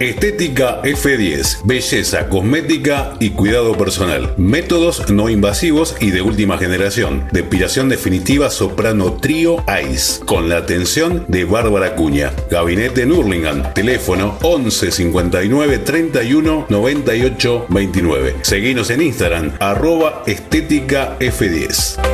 Estética F10, belleza, cosmética y cuidado personal. Métodos no invasivos y de última generación. Depilación definitiva soprano trío ICE, con la atención de Bárbara Cuña. Gabinete Nurlingan, teléfono 11 59 31 98 29. Seguinos en Instagram, arroba estética F10.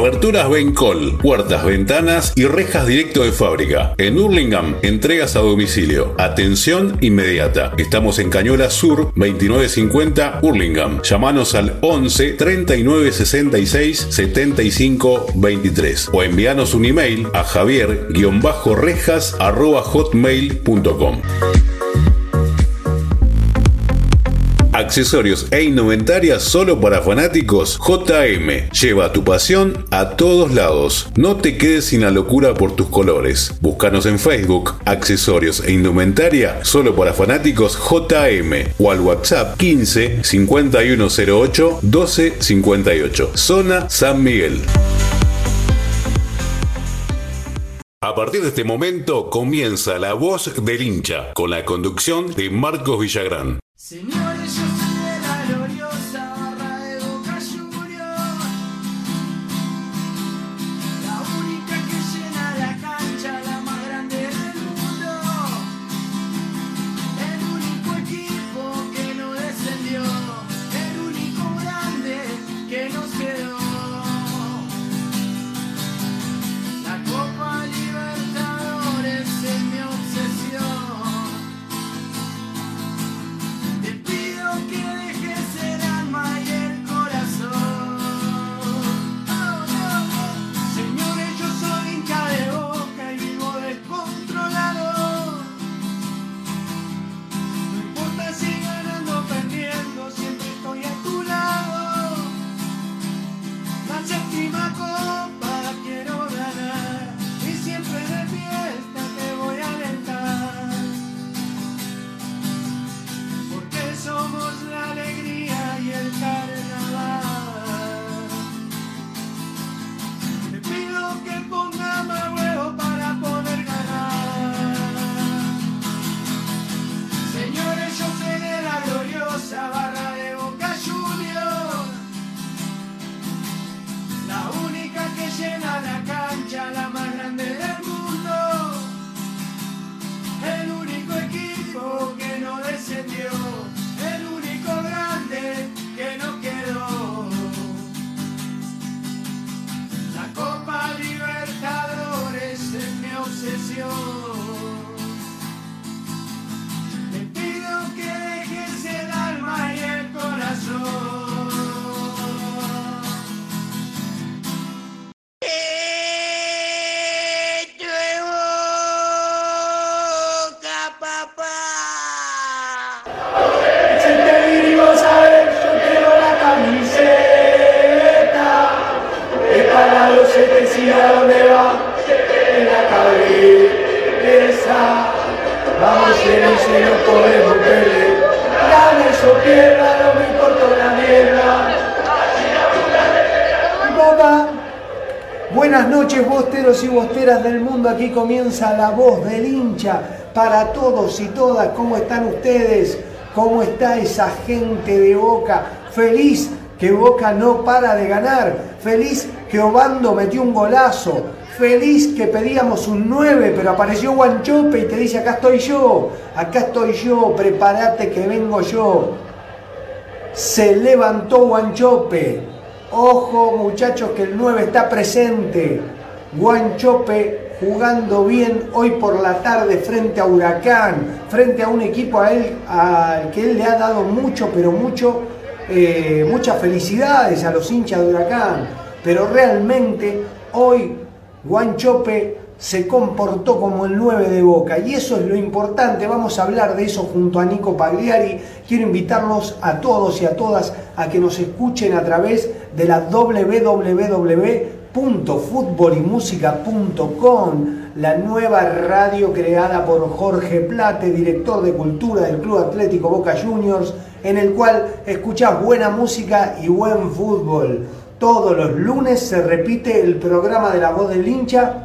Aberturas Bencol, puertas, ventanas y rejas directo de fábrica. En Hurlingham, entregas a domicilio. Atención inmediata. Estamos en Cañola Sur, 2950 Hurlingham. Llámanos al 11 39 66 75 23 o envíanos un email a javier-rejas@hotmail.com. accesorios e indumentaria solo para fanáticos, JM. Lleva tu pasión a todos lados. No te quedes sin la locura por tus colores. Búscanos en Facebook, accesorios e indumentaria solo para fanáticos JM o al WhatsApp 15 5108 1258. Zona San Miguel. A partir de este momento comienza La Voz del Hincha, con la conducción de Marcos Villagrán. Michael. La voz del hincha para todos y todas. ¿Cómo están ustedes? ¿Cómo está esa gente de Boca? Feliz que Boca no para de ganar. Feliz que Obando metió un golazo. Feliz que pedíamos un 9, pero apareció Guanchope y te dice, acá estoy yo, acá estoy yo, prepárate que vengo yo. Se levantó Guanchope. Ojo muchachos que el 9 está presente. Guanchope jugando bien hoy por la tarde frente a Huracán, frente a un equipo a él, al que él le ha dado mucho, pero mucho, eh, muchas felicidades a los hinchas de Huracán. Pero realmente hoy Guanchope se comportó como el 9 de Boca. Y eso es lo importante, vamos a hablar de eso junto a Nico Pagliari, quiero invitarlos a todos y a todas a que nos escuchen a través de la www.futbolymusica.com, la nueva radio creada por Jorge Plate, director de cultura del Club Atlético Boca Juniors, en el cual escuchás buena música y buen fútbol. Todos los lunes se repite el programa de la voz del hincha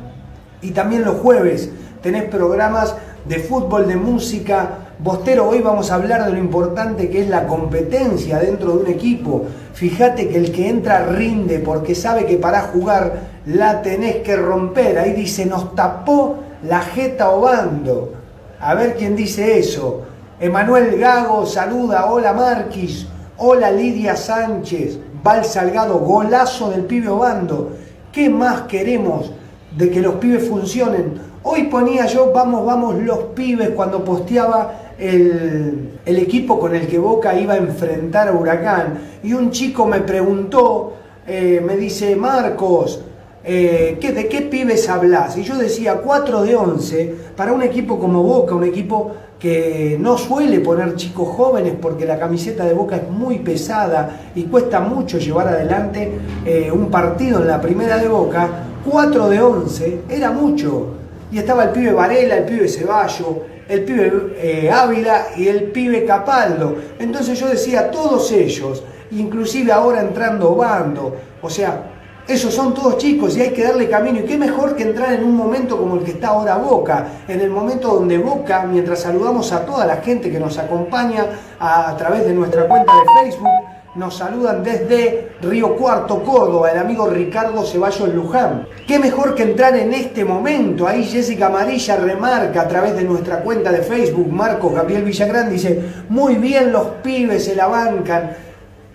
y también los jueves tenés programas de fútbol, de música. Bostero, hoy vamos a hablar de lo importante que es la competencia dentro de un equipo. Fíjate que el que entra rinde porque sabe que para jugar la tenés que romper. Ahí dice, nos tapó la jeta Obando. A ver quién dice eso. Emanuel Gago saluda, hola Marquis, hola Lidia Sánchez, Val Salgado, golazo del pibe Obando. ¿Qué más queremos de que los pibes funcionen? Hoy ponía yo, vamos, vamos los pibes cuando posteaba el, equipo con el que Boca iba a enfrentar a Huracán. Y un chico me preguntó, eh, me dice, Marcos, eh, ¿qué, ¿de qué pibes hablas? Y yo decía, 4 de 11, para un equipo como Boca, un equipo que no suele poner chicos jóvenes porque la camiseta de Boca es muy pesada y cuesta mucho llevar adelante eh, un partido en la primera de Boca, 4 de 11 era mucho. Y estaba el pibe Varela, el pibe Ceballo, el pibe eh, Ávila y el pibe Capaldo. Entonces yo decía, todos ellos, inclusive ahora entrando Bando, o sea, esos son todos chicos y hay que darle camino. Y qué mejor que entrar en un momento como el que está ahora Boca, en el momento donde Boca, mientras saludamos a toda la gente que nos acompaña a, través de nuestra cuenta de Facebook, nos saludan desde Río Cuarto, Córdoba, el amigo Ricardo Ceballos Luján. Qué mejor que entrar en este momento. Ahí Jessica Amarilla remarca a través de nuestra cuenta de Facebook, Marcos Gabriel Villagrán dice, muy bien los pibes se la bancan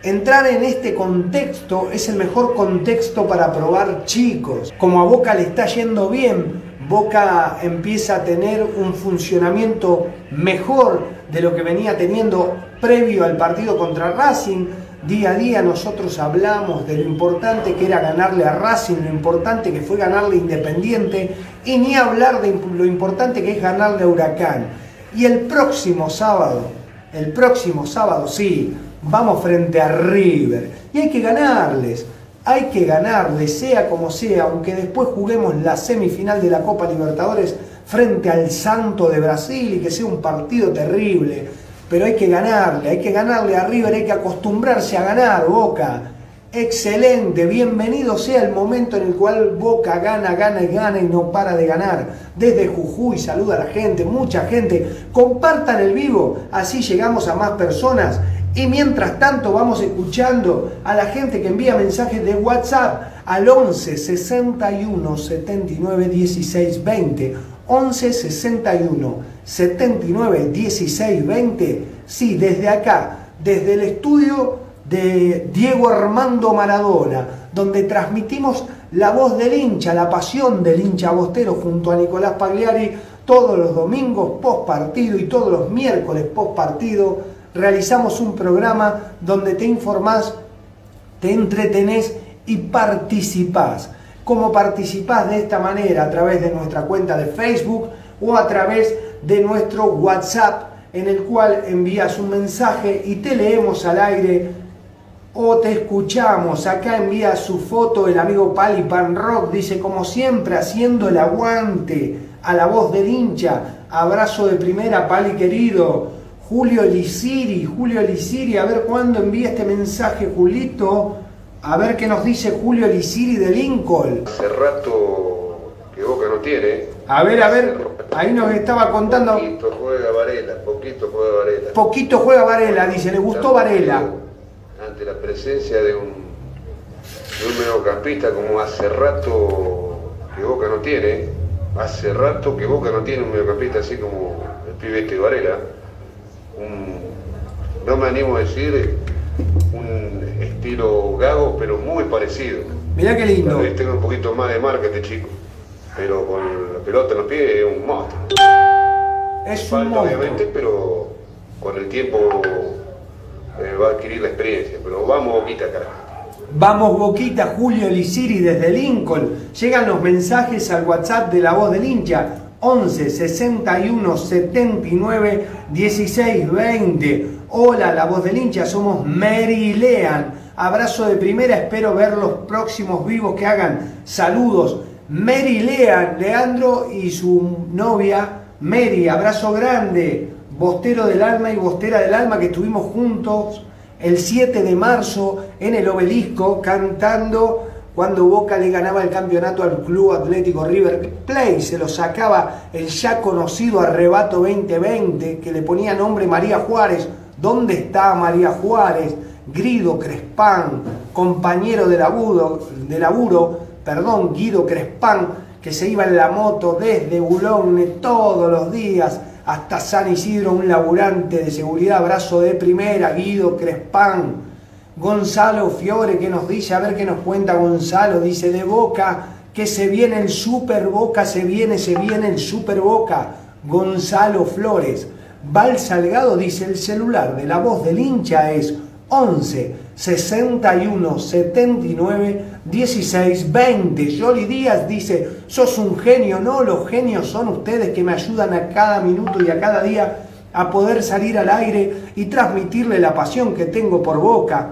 Entrar en este contexto es el mejor contexto para probar chicos. Como a Boca le está yendo bien, Boca empieza a tener un funcionamiento mejor de lo que venía teniendo previo al partido contra Racing. Día a día nosotros hablamos de lo importante que era ganarle a Racing, lo importante que fue ganarle a Independiente y ni hablar de lo importante que es ganarle a Huracán. Y el próximo sábado, el próximo sábado sí, vamos frente a River y hay que ganarles, hay que ganarles, sea como sea, aunque después juguemos la semifinal de la Copa Libertadores frente al Santo de Brasil y que sea un partido terrible, pero hay que ganarle, hay que ganarle a River, hay que acostumbrarse a ganar, Boca. Excelente, bienvenido sea el momento en el cual Boca gana, gana y gana y no para de ganar. Desde Jujuy saluda a la gente, mucha gente. Compartan el vivo, así llegamos a más personas y mientras tanto vamos escuchando a la gente que envía mensajes de WhatsApp al 11 61 79 16 20. 11 61 79 16 20. Sí, desde acá, desde el estudio de Diego Armando Maradona, donde transmitimos la voz del hincha, la pasión del hincha bostero junto a Nicolás Pagliari todos los domingos post partido y todos los miércoles post partido realizamos un programa donde te informás, te entretenés y participás. ¿Cómo participás de esta manera? A través de nuestra cuenta de Facebook o a través de nuestro WhatsApp en el cual envías un mensaje y te leemos al aire o te escuchamos. Acá envía su foto el amigo Pali Pan Rock, dice como siempre haciendo el aguante a la voz del hincha. Abrazo de primera, Pali querido. Julio Lisiri, Julio Lisiri, a ver cuándo envía este mensaje, Julito. A ver qué nos dice Julio Elisiri de Lincoln. Hace rato que Boca no tiene. A ver, a ver, ahí nos estaba contando. Poquito juega Varela, poquito juega Varela. Poquito juega Varela, dice, le gustó Varela. Ante la presencia de un, de un mediocampista como hace rato que Boca no tiene, hace rato que Boca no tiene un mediocampista así como el pibe este Varela, un, no me animo a decir un estilo gago, pero muy parecido. Mirá qué lindo. Tenga un poquito más de marca este chico, pero con la pelota en los pies es un monstruo. Es un monstruo. obviamente, pero con el tiempo eh, va a adquirir la experiencia. Pero vamos, Boquita, carajo. Vamos Boquita, Julio Elisiri desde Lincoln. Llegan los mensajes al WhatsApp de la voz del hincha. 11 61 79 16 20. Hola, la voz del hincha, somos Mary Lean. Abrazo de primera, espero ver los próximos vivos que hagan. Saludos. Mary Lean, Leandro y su novia Mary, abrazo grande. Bostero del alma y Bostera del alma que estuvimos juntos el 7 de marzo en el obelisco cantando cuando Boca le ganaba el campeonato al Club Atlético River Plate, se lo sacaba el ya conocido Arrebato 2020 que le ponía nombre María Juárez. ¿Dónde está María Juárez? Grido Crespán, compañero de laburo, de laburo, perdón, Guido Crespán, que se iba en la moto desde Boulogne todos los días hasta San Isidro, un laburante de seguridad, abrazo de primera, Guido Crespán, Gonzalo Fiore que nos dice, a ver qué nos cuenta Gonzalo, dice de Boca, que se viene el Super Boca, se viene, se viene el Super Boca, Gonzalo Flores, Val Salgado dice, el celular de la voz del hincha es 11 61 79 16 20. Jolly Díaz dice, sos un genio, no, los genios son ustedes que me ayudan a cada minuto y a cada día a poder salir al aire y transmitirle la pasión que tengo por Boca.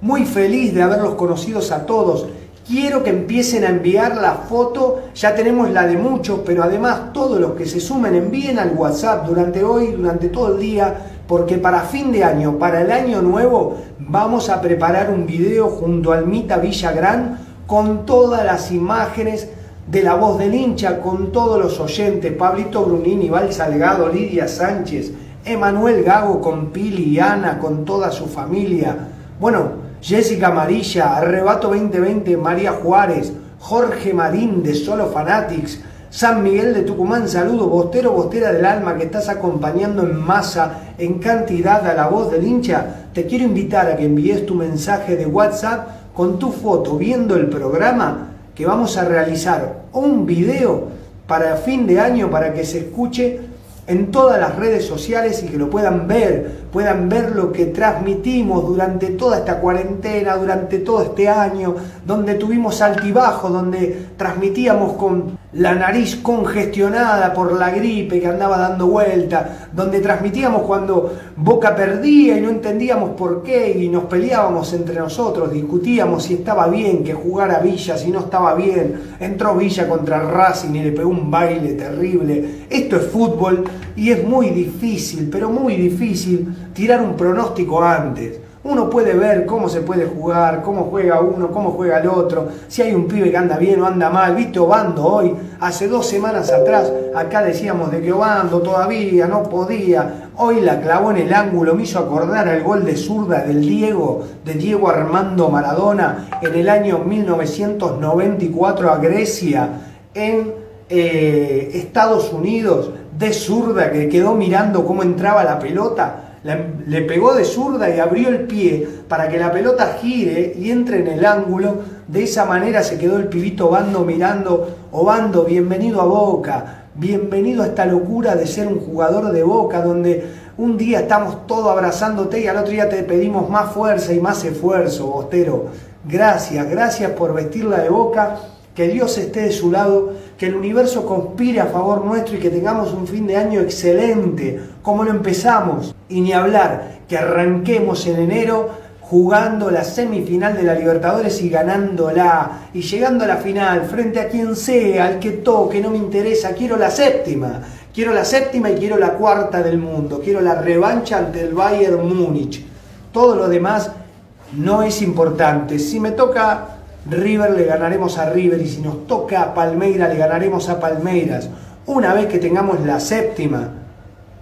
Muy feliz de haberlos conocidos a todos. Quiero que empiecen a enviar la foto, ya tenemos la de muchos, pero además todos los que se sumen envíen al WhatsApp durante hoy, durante todo el día, porque para fin de año, para el año nuevo, vamos a preparar un video junto al Mita Villagrán con todas las imágenes de la voz del hincha, con todos los oyentes, Pablito Brunini, Val Salgado, Lidia Sánchez, Emanuel Gago con Pili y Ana, con toda su familia. Bueno, Jessica Amarilla, Arrebato 2020, María Juárez, Jorge Marín de Solo Fanatics, San Miguel de Tucumán, saludo, Bostero, Bostera del Alma, que estás acompañando en masa, en cantidad a la voz del hincha. Te quiero invitar a que envíes tu mensaje de WhatsApp con tu foto viendo el programa que vamos a realizar un video para fin de año para que se escuche en todas las redes sociales y que lo puedan ver, puedan ver lo que transmitimos durante toda esta cuarentena, durante todo este año, donde tuvimos altibajos, donde transmitíamos con la nariz congestionada por la gripe que andaba dando vuelta, donde transmitíamos cuando Boca perdía y no entendíamos por qué y nos peleábamos entre nosotros, discutíamos si estaba bien que jugara Villa, si no estaba bien, entró Villa contra Racing y le pegó un baile terrible. Esto es fútbol y es muy difícil, pero muy difícil tirar un pronóstico antes. Uno puede ver cómo se puede jugar, cómo juega uno, cómo juega el otro, si hay un pibe que anda bien o anda mal. ¿Viste Obando hoy? Hace dos semanas atrás, acá decíamos de que Obando todavía no podía. Hoy la clavó en el ángulo, me hizo acordar al gol de zurda del Diego, de Diego Armando Maradona, en el año 1994 a Grecia, en eh, Estados Unidos, de zurda, que quedó mirando cómo entraba la pelota le pegó de zurda y abrió el pie para que la pelota gire y entre en el ángulo. De esa manera se quedó el pibito Bando mirando, Obando, bienvenido a Boca, bienvenido a esta locura de ser un jugador de Boca, donde un día estamos todos abrazándote y al otro día te pedimos más fuerza y más esfuerzo, Bostero. Gracias, gracias por vestirla de Boca, que Dios esté de su lado, que el universo conspire a favor nuestro y que tengamos un fin de año excelente, como lo empezamos. Y ni hablar, que arranquemos en enero jugando la semifinal de la Libertadores y ganándola, y llegando a la final, frente a quien sea, al que toque, no me interesa, quiero la séptima, quiero la séptima y quiero la cuarta del mundo, quiero la revancha ante el Bayern Múnich. Todo lo demás no es importante. Si me toca River, le ganaremos a River. Y si nos toca Palmeiras, le ganaremos a Palmeiras. Una vez que tengamos la séptima,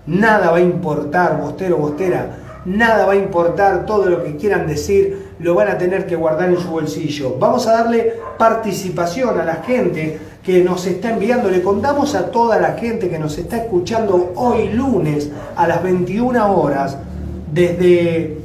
nada va a importar, bostero, bostera. Nada va a importar, todo lo que quieran decir lo van a tener que guardar en su bolsillo. Vamos a darle participación a la gente que nos está enviando. Le contamos a toda la gente que nos está escuchando hoy lunes a las 21 horas desde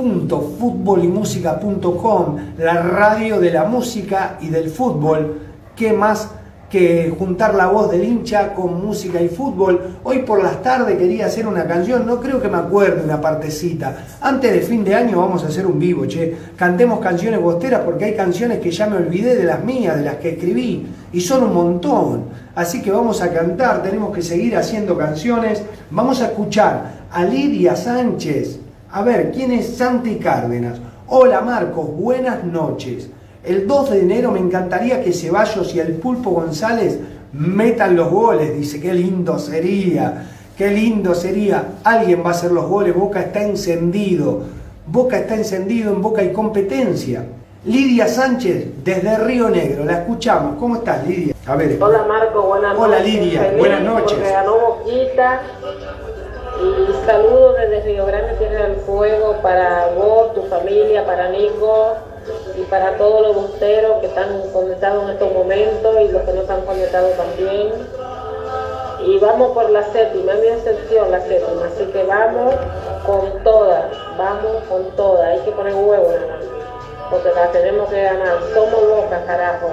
www.futbolymusica.com, la radio de la música y del fútbol. ¿Qué más? que juntar la voz del hincha con música y fútbol. Hoy por las tardes quería hacer una canción, no creo que me acuerde una partecita. Antes de fin de año vamos a hacer un vivo, che. Cantemos canciones bosteras porque hay canciones que ya me olvidé de las mías, de las que escribí, y son un montón. Así que vamos a cantar, tenemos que seguir haciendo canciones. Vamos a escuchar a Lidia Sánchez. A ver, ¿quién es Santi Cárdenas? Hola Marcos, buenas noches. El 2 de enero me encantaría que Ceballos y el Pulpo González metan los goles. Dice, qué lindo sería, qué lindo sería. Alguien va a hacer los goles, Boca está encendido. Boca está encendido, en Boca hay competencia. Lidia Sánchez, desde Río Negro, la escuchamos. ¿Cómo estás, Lidia? A ver. Hola, Marco, buenas noches. Hola, Lidia, buenas noches. ganó Boquita. Y saludos desde Río Grande, Tierra del Fuego, para vos, tu familia, para Nico, y para todos los busteros que están conectados en estos momentos y los que no están conectados también. Y vamos por la séptima, es mi excepción la séptima, así que vamos con todas, vamos con todas, hay que poner huevo porque la tenemos que ganar, somos locas, carajo.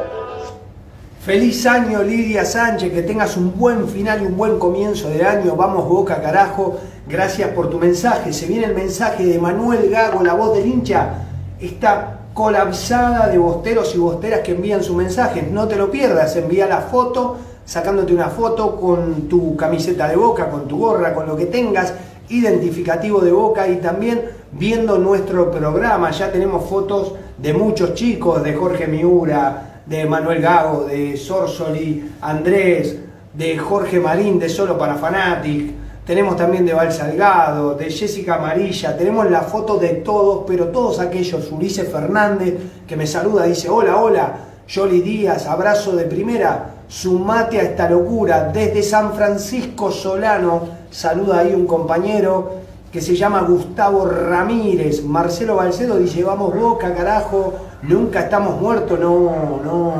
Feliz año Lidia Sánchez, que tengas un buen final y un buen comienzo de año. Vamos Boca carajo, gracias por tu mensaje. Se viene el mensaje de Manuel Gago, la voz del hincha. Está colapsada de bosteros y bosteras que envían su mensaje. No te lo pierdas, envía la foto, sacándote una foto con tu camiseta de boca, con tu gorra, con lo que tengas, identificativo de boca y también viendo nuestro programa. Ya tenemos fotos de muchos chicos, de Jorge Miura, de Manuel Gago, de Sorsoli, Andrés, de Jorge Marín, de Solo para Fanatic. Tenemos también de Val Salgado, de Jessica Amarilla, tenemos la foto de todos, pero todos aquellos, Ulises Fernández, que me saluda, dice, hola, hola, Jolly Díaz, abrazo de primera, sumate a esta locura, desde San Francisco Solano, saluda ahí un compañero que se llama Gustavo Ramírez, Marcelo Balcedo dice, vamos boca, carajo, nunca estamos muertos, no, no,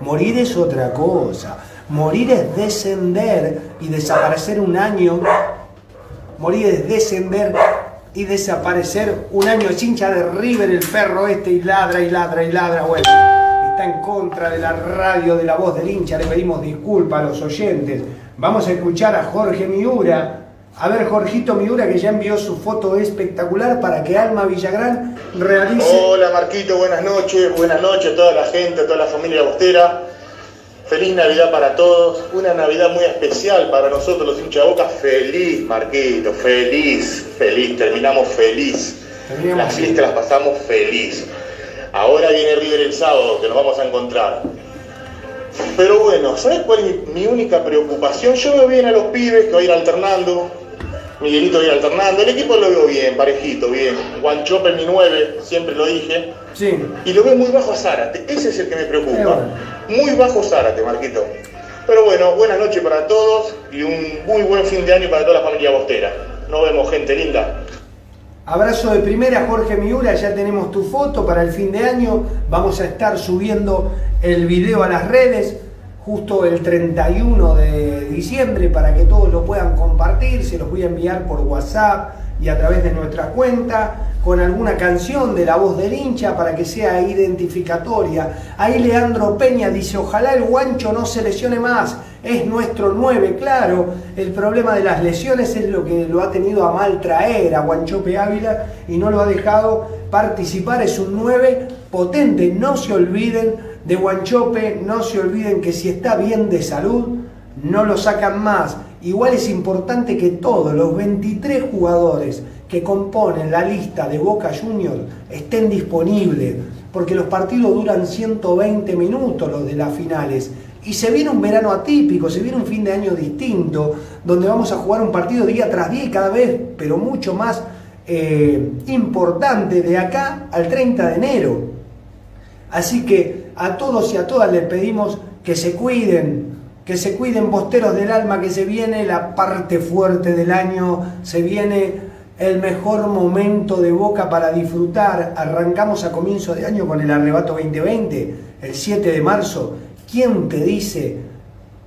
morir es otra cosa. Morir es descender y desaparecer un año. Morir es descender y desaparecer un año. Chincha de River el perro este y ladra y ladra y ladra. Bueno, está en contra de la radio de la voz del hincha. Le pedimos disculpas a los oyentes. Vamos a escuchar a Jorge Miura. A ver, Jorgito Miura, que ya envió su foto espectacular para que Alma Villagrán realice. Hola, Marquito, buenas noches. Buenas noches a toda la gente, a toda la familia Bostera. Feliz Navidad para todos, una Navidad muy especial para nosotros los hinchas de boca. Feliz, Marquito, feliz, feliz, terminamos feliz. las fiestas las pasamos feliz. Ahora viene River el sábado, que nos vamos a encontrar. Pero bueno, ¿sabes cuál es mi única preocupación? Yo veo bien a los pibes que van a ir alternando, Miguelito va a ir alternando, el equipo lo veo bien, parejito, bien. Juan en mi 9, siempre lo dije. Sí. Y lo veo muy bajo a Zárate, ese es el que me preocupa. Muy bajo Zárate, Marquito. Pero bueno, buenas noches para todos y un muy buen fin de año para toda la familia Bostera. Nos vemos, gente linda. Abrazo de primera, Jorge Miura, ya tenemos tu foto para el fin de año. Vamos a estar subiendo el video a las redes justo el 31 de diciembre para que todos lo puedan compartir. Se los voy a enviar por WhatsApp y a través de nuestra cuenta con alguna canción de la voz del hincha para que sea identificatoria. Ahí Leandro Peña dice, ojalá el guancho no se lesione más, es nuestro 9, claro, el problema de las lesiones es lo que lo ha tenido a mal traer a Guanchope Ávila y no lo ha dejado participar, es un 9 potente, no se olviden de Guanchope, no se olviden que si está bien de salud, no lo sacan más. Igual es importante que todos los 23 jugadores que componen la lista de Boca Juniors estén disponibles, porque los partidos duran 120 minutos, los de las finales. Y se viene un verano atípico, se viene un fin de año distinto, donde vamos a jugar un partido día tras día y cada vez, pero mucho más eh, importante de acá al 30 de enero. Así que a todos y a todas les pedimos que se cuiden, que se cuiden bosteros del alma, que se viene la parte fuerte del año, se viene el mejor momento de Boca para disfrutar. Arrancamos a comienzo de año con el Arrebato 2020, el 7 de marzo. ¿Quién te dice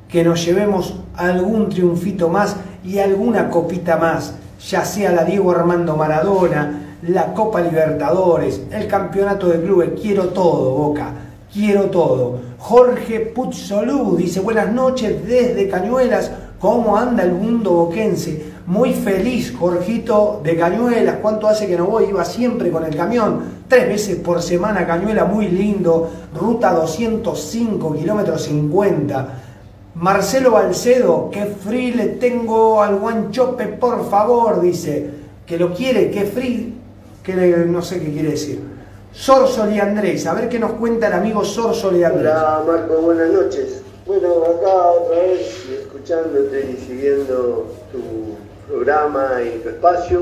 que nos llevemos algún triunfito más y alguna copita más? Ya sea la Diego Armando Maradona, la Copa Libertadores, el Campeonato de Clubes. Quiero todo, Boca. Quiero todo. Jorge Puzzolú dice buenas noches desde Cañuelas. ¿Cómo anda el mundo boquense? Muy feliz, Jorgito de Cañuelas. ¿Cuánto hace que no voy? Iba siempre con el camión. Tres veces por semana Cañuela, muy lindo. Ruta 205, kilómetros 50. Marcelo Balcedo, qué free le tengo al guanchope, por favor, dice. Que lo quiere, qué free, que no sé qué quiere decir. Sorsoli Andrés, a ver qué nos cuenta el amigo Sorsoli Andrés. Hola Marco, buenas noches. Bueno, acá otra vez escuchándote y siguiendo tu programa y tu espacio.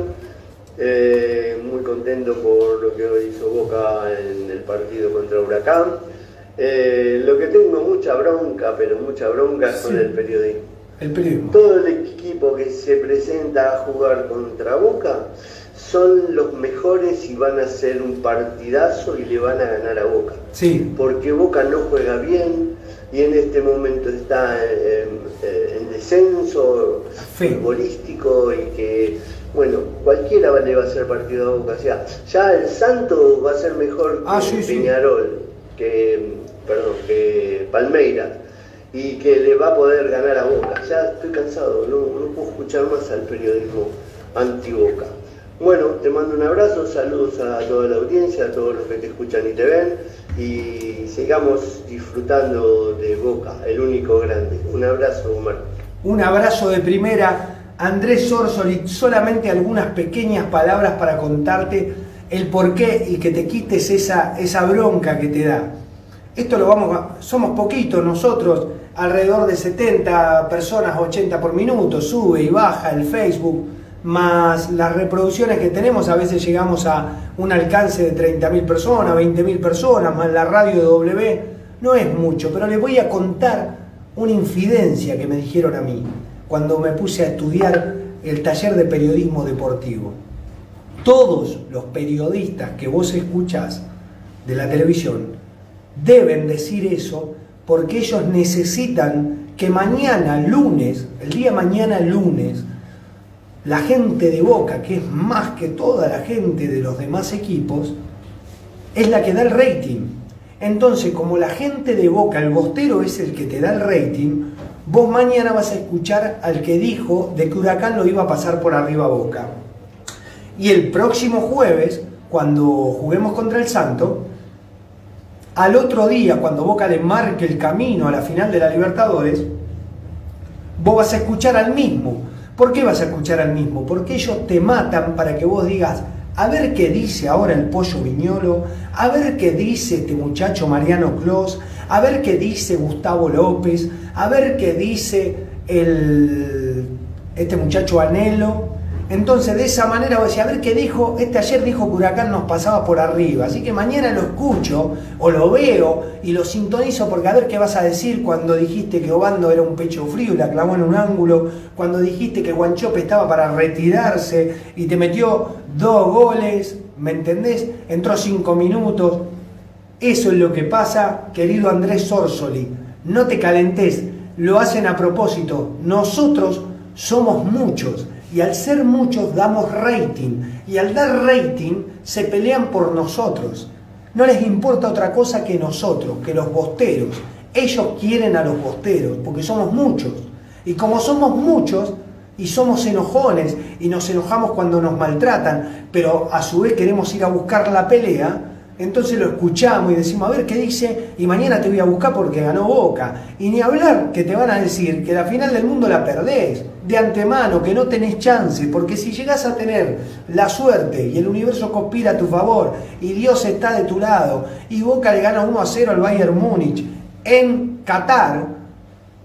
Eh, muy contento por lo que hoy hizo Boca en el partido contra Huracán. Eh, lo que tengo mucha bronca, pero mucha bronca es con el periodismo. El periodismo. Todo el equipo que se presenta a jugar contra Boca son los mejores y van a hacer un partidazo y le van a ganar a Boca. Sí. Porque Boca no juega bien y en este momento está en, en descenso futbolístico y que, bueno, cualquiera le va a hacer partido a Boca. O sea, ya el Santo va a ser mejor que Ah, sí, sí. Peñarol, que, perdón, que Palmeiras y que le va a poder ganar a Boca. Ya estoy cansado, no, no puedo escuchar más al periodismo anti-Boca. Bueno, te mando un abrazo, saludos a toda la audiencia, a todos los que te escuchan y te ven y sigamos disfrutando de Boca, el único grande. Un abrazo, Omar. Un abrazo de primera, Andrés Sorsoli, solamente algunas pequeñas palabras para contarte el porqué y que te quites esa, esa bronca que te da. Esto lo vamos a, somos poquitos nosotros, alrededor de 70 personas, 80 por minuto, sube y baja el Facebook, más las reproducciones que tenemos, a veces llegamos a un alcance de 30.000 personas, 20.000 personas, más la radio W, no es mucho, pero les voy a contar una infidencia que me dijeron a mí cuando me puse a estudiar el taller de periodismo deportivo. Todos los periodistas que vos escuchás de la televisión deben decir eso porque ellos necesitan que mañana, lunes, el día mañana lunes, la gente de Boca, que es más que toda la gente de los demás equipos, es la que da el rating. Entonces, como la gente de Boca, el bostero es el que te da el rating, vos mañana vas a escuchar al que dijo de que Huracán lo iba a pasar por arriba Boca. Y el próximo jueves, cuando juguemos contra el Santo, al otro día, cuando Boca le marque el camino a la final de la Libertadores, vos vas a escuchar al mismo. ¿Por qué vas a escuchar al mismo? Porque ellos te matan para que vos digas, a ver qué dice ahora el pollo Viñolo, a ver qué dice este muchacho Mariano Clos, a ver qué dice Gustavo López, a ver qué dice el, este muchacho Anelo. Entonces, de esa manera vos decís, a ver qué dijo, este ayer dijo que Huracán nos pasaba por arriba, así que mañana lo escucho o lo veo y lo sintonizo porque a ver qué vas a decir cuando dijiste que Obando era un pecho frío y la clavó en un ángulo, cuando dijiste que Guanchope estaba para retirarse y te metió dos goles, ¿me entendés? Entró cinco minutos. Eso es lo que pasa, querido Andrés Sorsoli. No te calentes, lo hacen a propósito. Nosotros somos muchos y al ser muchos damos rating y al dar rating se pelean por nosotros. No les importa otra cosa que nosotros, que los bosteros. Ellos quieren a los bosteros porque somos muchos. Y como somos muchos y somos enojones y nos enojamos cuando nos maltratan, pero a su vez queremos ir a buscar la pelea, entonces lo escuchamos y decimos, a ver qué dice, y mañana te voy a buscar porque ganó Boca. Y ni hablar que te van a decir que la final del mundo la perdés, de antemano, que no tenés chance, porque si llegás a tener la suerte y el universo conspira a tu favor, y Dios está de tu lado, y Boca le gana 1 a 0 al Bayern Múnich en Qatar,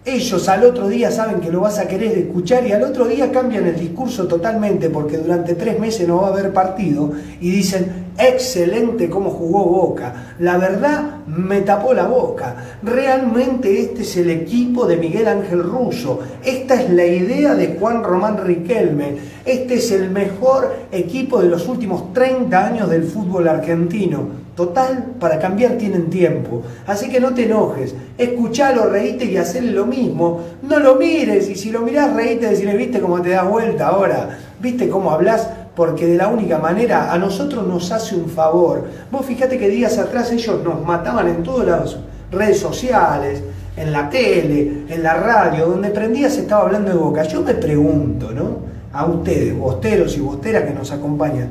ellos al otro día saben que lo vas a querer escuchar y al otro día cambian el discurso totalmente porque durante tres meses no va a haber partido y dicen, excelente cómo jugó Boca. La verdad me tapó la boca. Realmente este es el equipo de Miguel Ángel Russo. Esta es la idea de Juan Román Riquelme. Este es el mejor equipo de los últimos 30 años del fútbol argentino. Total, para cambiar tienen tiempo. Así que no te enojes. Escuchalo, reíte y hacerle lo mismo. No lo mires y si lo mirás, reíte y decirle, viste cómo te das vuelta ahora. Viste cómo hablas porque de la única manera a nosotros nos hace un favor. Vos fíjate que días atrás ellos nos mataban en todas las redes sociales, en la tele, en la radio, donde prendía se estaba hablando de boca. Yo me pregunto, ¿no? A ustedes, bosteros y bosteras que nos acompañan,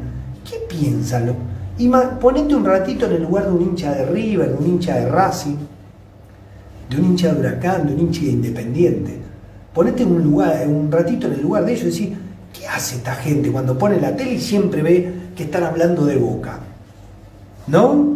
¿qué piensan? Y ponete un ratito en el lugar de un hincha de River, de un hincha de Racing, de un hincha de Huracán, de un hincha de Independiente. Ponete un, lugar, un ratito en el lugar de ellos y ¿qué hace esta gente cuando pone la tele y siempre ve que están hablando de boca? ¿No?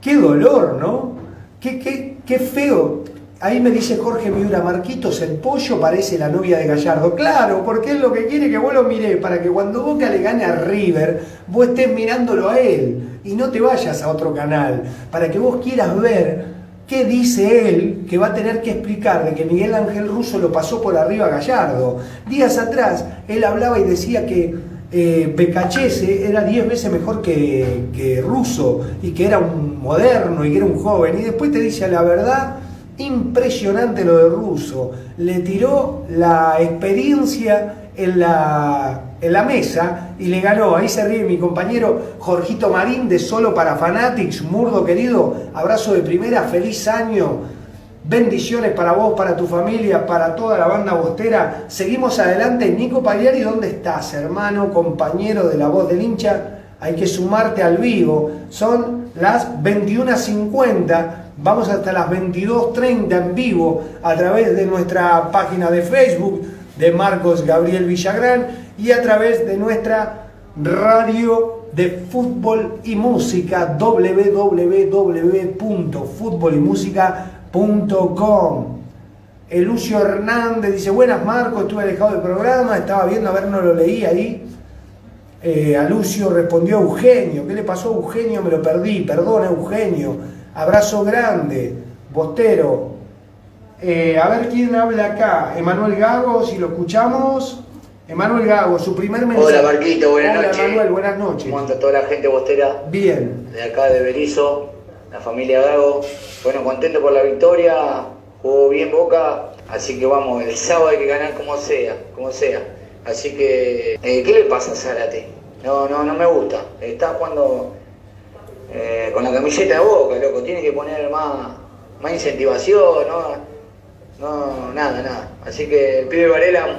Qué dolor, ¿no? Qué, qué, qué feo Ahí me dice Jorge Miura, Marquitos, el pollo parece la novia de Gallardo. Claro, porque él lo que quiere que vos lo mirés para que cuando Boca le gane a River, vos estés mirándolo a él y no te vayas a otro canal, para que vos quieras ver qué dice él que va a tener que explicar de que Miguel Ángel Russo lo pasó por arriba a Gallardo. Días atrás él hablaba y decía que eh, era 10 veces mejor que, que Russo y que era un moderno y que era un joven. Y después te dice la verdad Impresionante lo de Russo. Le tiró la experiencia en la, en la mesa y le ganó. Ahí se ríe mi compañero Jorgito Marín de Solo para Fanatics. Murdo querido, abrazo de primera, feliz año. Bendiciones para vos, para tu familia, para toda la banda bostera. Seguimos adelante. Nico Pagliari, ¿dónde estás, hermano, compañero de la voz del hincha? Hay que sumarte al vivo. Son las 21.50 Vamos hasta las 22.30 en vivo a través de nuestra página de Facebook de Marcos Gabriel Villagrán y a través de nuestra radio de fútbol y música www.futbolymusica.com. Lucio Hernández dice, buenas Marcos, estuve alejado del programa, estaba viendo, a ver, no lo leí ahí. Eh, a Lucio respondió Eugenio, ¿qué le pasó a Eugenio? Me lo perdí, perdona Eugenio. Abrazo grande, Bostero. Eh, a ver quién habla acá. Emanuel Gago, si lo escuchamos. Emanuel Gago, su primer mensaje. Hola Marquito, buenas Hola, noches. Emanuel, buenas noches. ¿Cómo anda toda la gente bostera? Bien. De acá de Berizo, la familia Gago. Bueno, contento por la victoria. Jugó bien Boca, así que vamos, el sábado hay que ganar como sea, como sea. Así que, eh, ¿qué le pasa a Zárate? No, no, no me gusta. Está jugando eh, con la camiseta de boca, loco, tiene que poner más, más incentivación, ¿no? No, nada, nada. Así que el pibe Varela,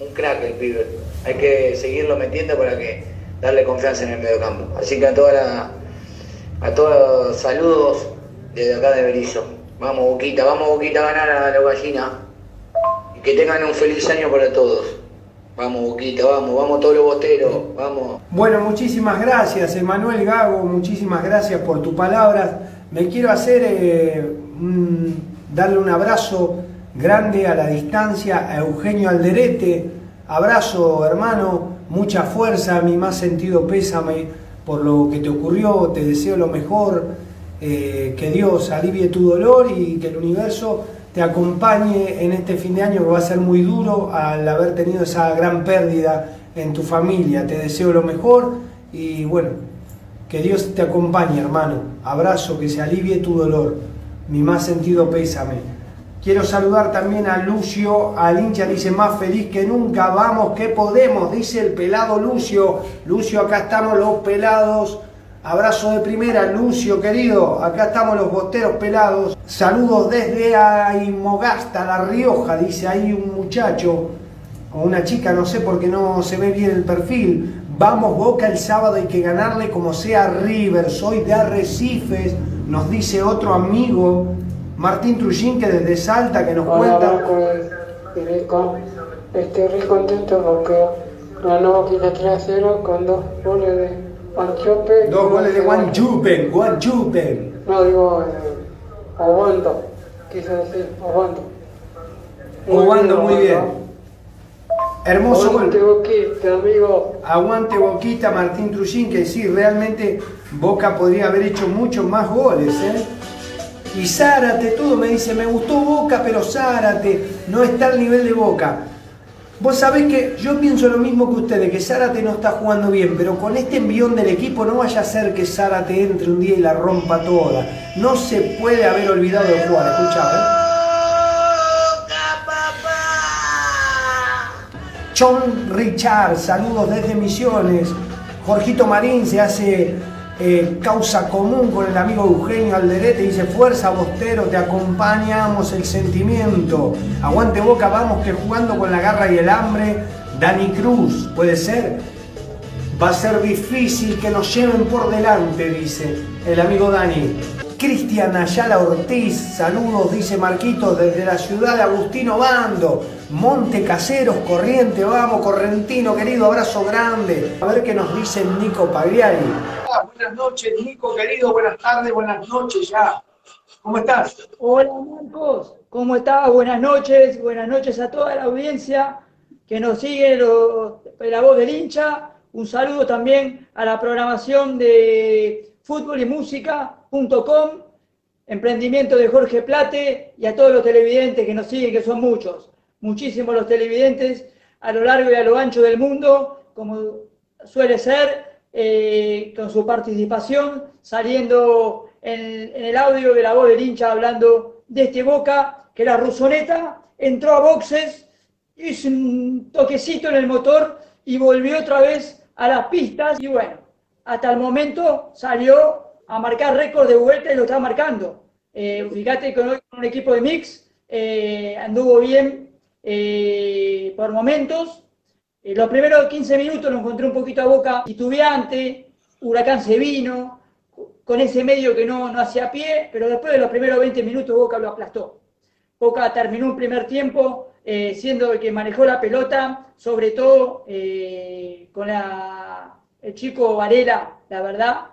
un, crack el pibe. Hay que seguirlo metiendo para que darle confianza en el medio campo. Así que a toda la, a todos saludos desde acá de Berizo. Vamos Boquita, vamos Boquita a ganar a la gallina. Y que tengan un feliz año para todos. Vamos, Boquita, vamos, vamos todos los boteros, vamos. Bueno, muchísimas gracias, Emanuel Gago, muchísimas gracias por tus palabras. Me quiero hacer, eh, darle un abrazo grande a la distancia a Eugenio Alderete. Abrazo, hermano, mucha fuerza, mi más sentido pésame por lo que te ocurrió, te deseo lo mejor, eh, que Dios alivie tu dolor y que el universo te acompañe en este fin de año que va a ser muy duro al haber tenido esa gran pérdida en tu familia. Te deseo lo mejor y bueno, que Dios te acompañe, hermano. Abrazo, que se alivie tu dolor. Mi más sentido pésame. Quiero saludar también a Lucio, al hincha dice más feliz que nunca, vamos que podemos, dice el pelado Lucio. Lucio, acá estamos los pelados Abrazo de primera, Lucio querido. Acá estamos los boteros pelados. Saludos desde Aymogasta, La Rioja, dice ahí un muchacho o una chica, no sé por qué no se ve bien el perfil. Vamos Boca el sábado, hay que ganarle como sea River. Soy de Arrecifes, nos dice otro amigo, Martín Trujín, que desde Salta, que nos cuenta. Estoy muy contento porque ganó Boca 3 a 0 con dos goles de Jupen. Dos goles de Juan Jupen, Juan Jupen. No, digo, eh, aguanto, quise decir, aguanto. Jugando muy bien. Hermoso Aguante Boquita, amigo. Aguante Boquita, Martín Trujín, que sí, realmente Boca podría haber hecho muchos más goles, ¿eh? Y Zárate, todo me dice, me gustó Boca, pero Zárate no está al nivel de Boca. Vos sabés que yo pienso lo mismo que ustedes, que Zárate no está jugando bien, pero con este envión del equipo no vaya a ser que Zárate entre un día y la rompa toda. No se puede haber olvidado de jugar, escuchá, ¿eh? John Richard, saludos desde Misiones. Jorgito Marín se hace eh, causa común con el amigo Eugenio Alderete, dice fuerza Bostero, te acompañamos el sentimiento. Aguante boca, vamos que jugando con la garra y el hambre. Dani Cruz, puede ser. Va a ser difícil que nos lleven por delante, dice el amigo Dani. Cristian Ayala Ortiz, saludos, dice Marquito, desde la ciudad de Agustino Bando. Monte Caseros, Corriente, vamos, Correntino, querido, abrazo grande. A ver qué nos dice Nico Pagliari. Buenas noches, Nico, querido, buenas tardes, buenas noches ya. ¿Cómo estás? Hola, Marcos, ¿cómo estás? Buenas noches, buenas noches a toda la audiencia que nos sigue, lo, la voz del hincha. Un saludo también a la programación de fútbol y música.com, emprendimiento de Jorge Plate y a todos los televidentes que nos siguen, que son muchos muchísimos los televidentes a lo largo y a lo ancho del mundo, como suele ser, eh, con su participación, saliendo en, el audio de la voz del hincha hablando de este Boca, que la Rusoneta entró a boxes, hizo un toquecito en el motor y volvió otra vez a las pistas y bueno, hasta el momento salió a marcar récord de vuelta y lo está marcando. Eh, fíjate que con un equipo de mix eh, anduvo bien eh, por momentos. Eh, los primeros 15 minutos lo encontré un poquito a boca titubeante, Huracán se vino, con ese medio que no, no hacía pie, pero después de los primeros 20 minutos Boca lo aplastó. Boca terminó un primer tiempo eh, siendo el que manejó la pelota, sobre todo con la, el chico Varela, la verdad,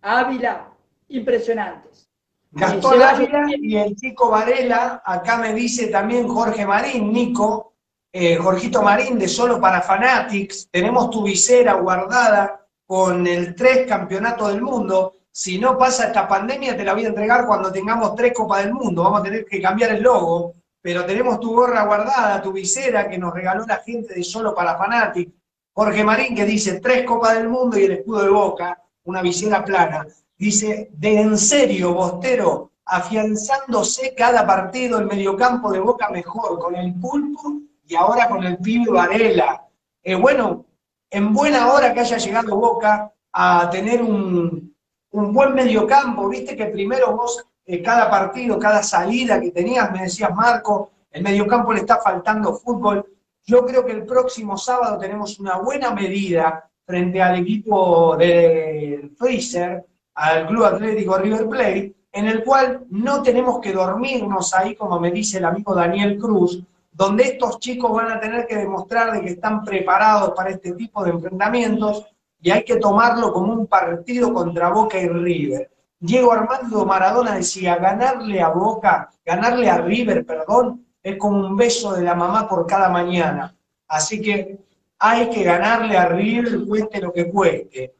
Ávila, impresionantes. Gastón Ávila y el chico Varela, acá me dice también Jorge Marín, Nico, eh, Jorgito Marín de Solo para Fanatics, tenemos tu visera guardada con el tres campeonato del mundo. Si no pasa esta pandemia, te la voy a entregar cuando tengamos tres Copas del Mundo. Vamos a tener que cambiar el logo, pero tenemos tu gorra guardada, tu visera que nos regaló la gente de Solo para Fanatics. Jorge Marín que dice tres Copas del Mundo y el escudo de Boca, una visera plana. Dice, de en serio, Bostero, afianzándose cada partido el mediocampo de Boca mejor, con el pulpo y ahora con el pibe Varela. Eh, bueno, en buena hora que haya llegado Boca a tener un, buen mediocampo, viste que primero vos, eh, cada partido, cada salida que tenías, me decías Marco, el mediocampo le está faltando fútbol. Yo creo que el próximo sábado tenemos una buena medida frente al equipo de Freezer, al Club Atlético River Plate, en el cual no tenemos que dormirnos ahí, como me dice el amigo Daniel Cruz, donde estos chicos van a tener que demostrar de que están preparados para este tipo de enfrentamientos y hay que tomarlo como un partido contra Boca y River. Diego Armando Maradona decía, ganarle a Boca, ganarle a River, perdón, es como un beso de la mamá por cada mañana. Así que hay que ganarle a River, cueste lo que cueste.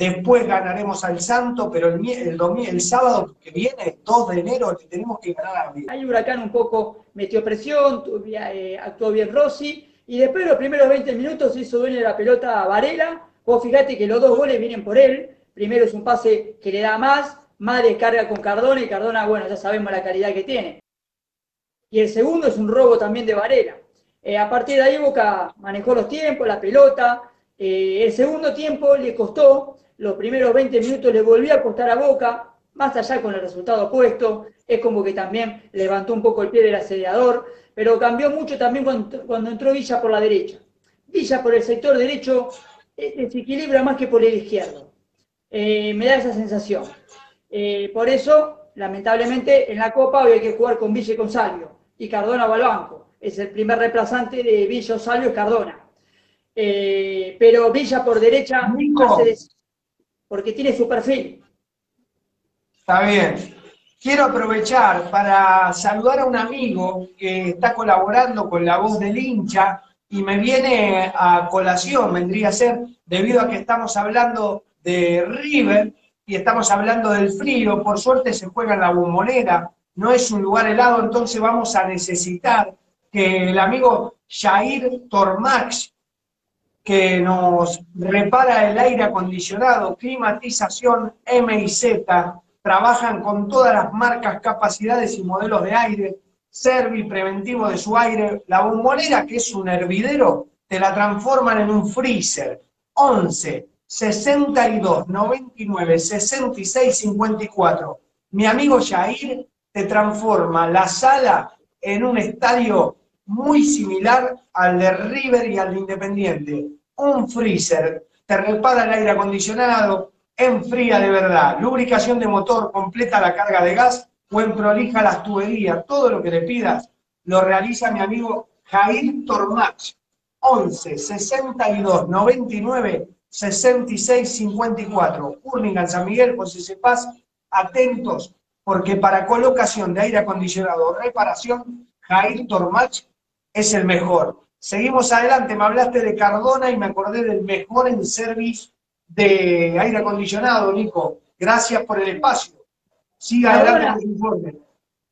Después ganaremos al Santo, pero el, el, el sábado que viene, 2 de enero, le tenemos que ganar a. Hay Huracán un poco metió presión, eh, actuó bien Rossi, y después de los primeros 20 minutos hizo dueño de la pelota a Varela. Vos fíjate que los dos goles vienen por él. Primero es un pase que le da más, más descarga con Cardona, y Cardona, bueno, ya sabemos la calidad que tiene. Y el segundo es un robo también de Varela. Eh, a partir de ahí Boca manejó los tiempos, la pelota. Eh, el segundo tiempo le costó, los primeros 20 minutos le volvió a costar a Boca, más allá con el resultado opuesto, es como que también levantó un poco el pie del asediador, pero cambió mucho también cuando, entró Villa por la derecha. Villa por el sector derecho desequilibra más que por el izquierdo. Eh, me da esa sensación. Eh, por eso, lamentablemente, en la Copa hoy hay que jugar con Villa y con Salvio, y Cardona va al banco. Es el primer reemplazante de Villa, Salvio y Cardona. Eh, pero Villa por derecha hace porque tiene su perfil. Está bien. quiero aprovechar para saludar a un amigo que está colaborando con la voz del hincha y me viene a colación, vendría a ser, debido a que estamos hablando de River y estamos hablando del frío, por suerte se juega en la bombonera, no es un lugar helado, entonces vamos a necesitar que el amigo Jair Tormax, que nos repara el aire acondicionado, climatización M y Z, trabajan con todas las marcas, capacidades y modelos de aire, servi preventivo de su aire, la bombonera, que es un hervidero, te la transforman en un freezer. 11 62 99 66 54. Mi amigo Jair te transforma la sala en un estadio muy similar al de River y al de Independiente. Un freezer, te repara el aire acondicionado, enfría de verdad, lubricación de motor, completa la carga de gas o prolija las tuberías. Todo lo que le pidas lo realiza mi amigo Jair Tormach. 11 62 99 66 54. Hurlingham San Miguel, José Cepaz, atentos, porque para colocación de aire acondicionado o reparación, Jair Tormach es el mejor. Seguimos adelante, me hablaste de Cardona y me acordé del mejor en service de aire acondicionado, Nico. Gracias por el espacio. Siga adelante con su informe.